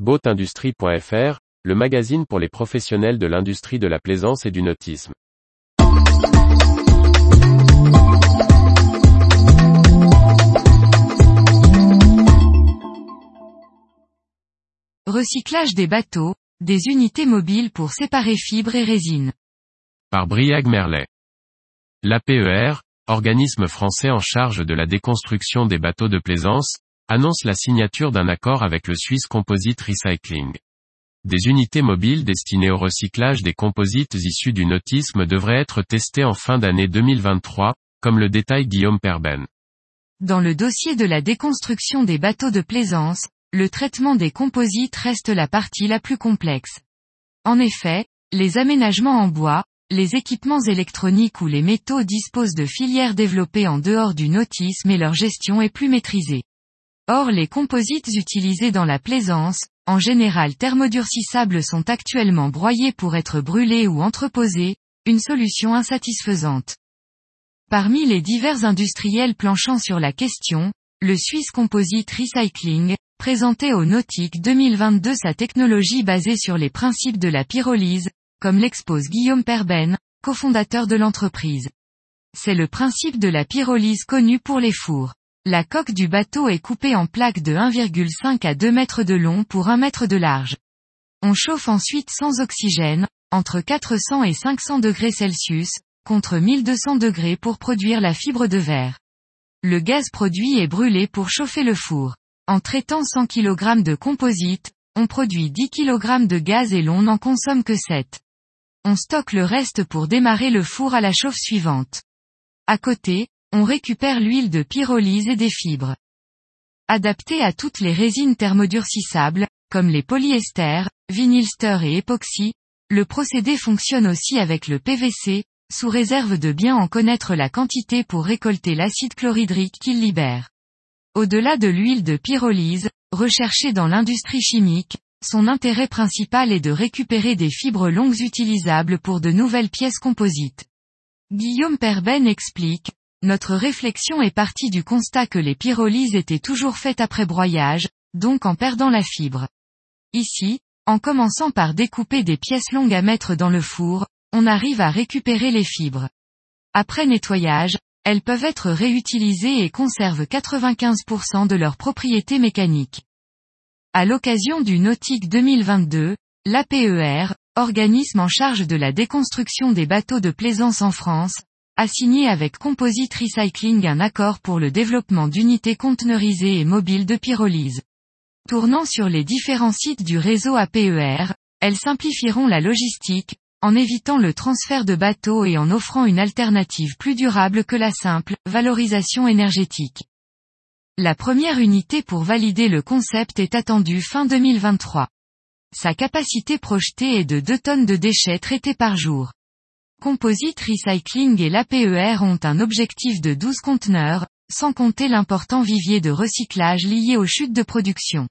Boatindustrie.fr, le magazine pour les professionnels de l'industrie de la plaisance et du nautisme. Recyclage des bateaux, des unités mobiles pour séparer fibres et résine. Par Briag Merlet. L'APER, organisme français en charge de la déconstruction des bateaux de plaisance, annonce la signature d'un accord avec le Swiss Composite Recycling. Des unités mobiles destinées au recyclage des composites issus du nautisme devraient être testées en fin d'année 2023, comme le détaille Guillaume Perben. Dans le dossier de la déconstruction des bateaux de plaisance, le traitement des composites reste la partie la plus complexe. En effet, les aménagements en bois, les équipements électroniques ou les métaux disposent de filières développées en dehors du nautisme et leur gestion est plus maîtrisée. Or les composites utilisés dans la plaisance, en général thermodurcissables sont actuellement broyés pour être brûlés ou entreposés, une solution insatisfaisante. Parmi les divers industriels planchant sur la question, le Swiss Composite Recycling, présentait au Nautique 2022 sa technologie basée sur les principes de la pyrolyse, comme l'expose Guillaume Perben, cofondateur de l'entreprise. C'est le principe de la pyrolyse connu pour les fours. La coque du bateau est coupée en plaques de 1,5 à 2 mètres de long pour 1 mètre de large. On chauffe ensuite sans oxygène, entre 400 et 500 degrés Celsius, contre 1200 degrés pour produire la fibre de verre. Le gaz produit est brûlé pour chauffer le four. En traitant 100 kg de composite, on produit 10 kg de gaz et l'on n'en consomme que 7. On stocke le reste pour démarrer le four à la chauffe suivante. À côté, on récupère l'huile de pyrolyse et des fibres. Adapté à toutes les résines thermodurcissables, comme les polyesters, vinylster et époxy, le procédé fonctionne aussi avec le PVC, sous réserve de bien en connaître la quantité pour récolter l'acide chlorhydrique qu'il libère. Au-delà de l'huile de pyrolyse, recherchée dans l'industrie chimique, son intérêt principal est de récupérer des fibres longues utilisables pour de nouvelles pièces composites. Guillaume Perben explique, notre réflexion est partie du constat que les pyrolyses étaient toujours faites après broyage, donc en perdant la fibre. Ici, en commençant par découper des pièces longues à mettre dans le four, on arrive à récupérer les fibres. Après nettoyage, elles peuvent être réutilisées et conservent 95% de leurs propriétés mécaniques. À l'occasion du Nautique 2022, l'APER, organisme en charge de la déconstruction des bateaux de plaisance en France, a signé avec Composite Recycling un accord pour le développement d'unités conteneurisées et mobiles de pyrolyse. Tournant sur les différents sites du réseau APER, elles simplifieront la logistique, en évitant le transfert de bateaux et en offrant une alternative plus durable que la simple valorisation énergétique. La première unité pour valider le concept est attendue fin 2023. Sa capacité projetée est de 2 tonnes de déchets traités par jour. Composite Recycling et l'APER ont un objectif de 12 conteneurs, sans compter l'important vivier de recyclage lié aux chutes de production.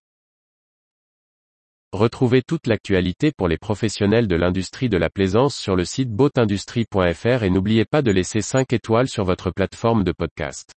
Retrouvez toute l'actualité pour les professionnels de l'industrie de la plaisance sur le site boatindustrie.fr et n'oubliez pas de laisser 5 étoiles sur votre plateforme de podcast.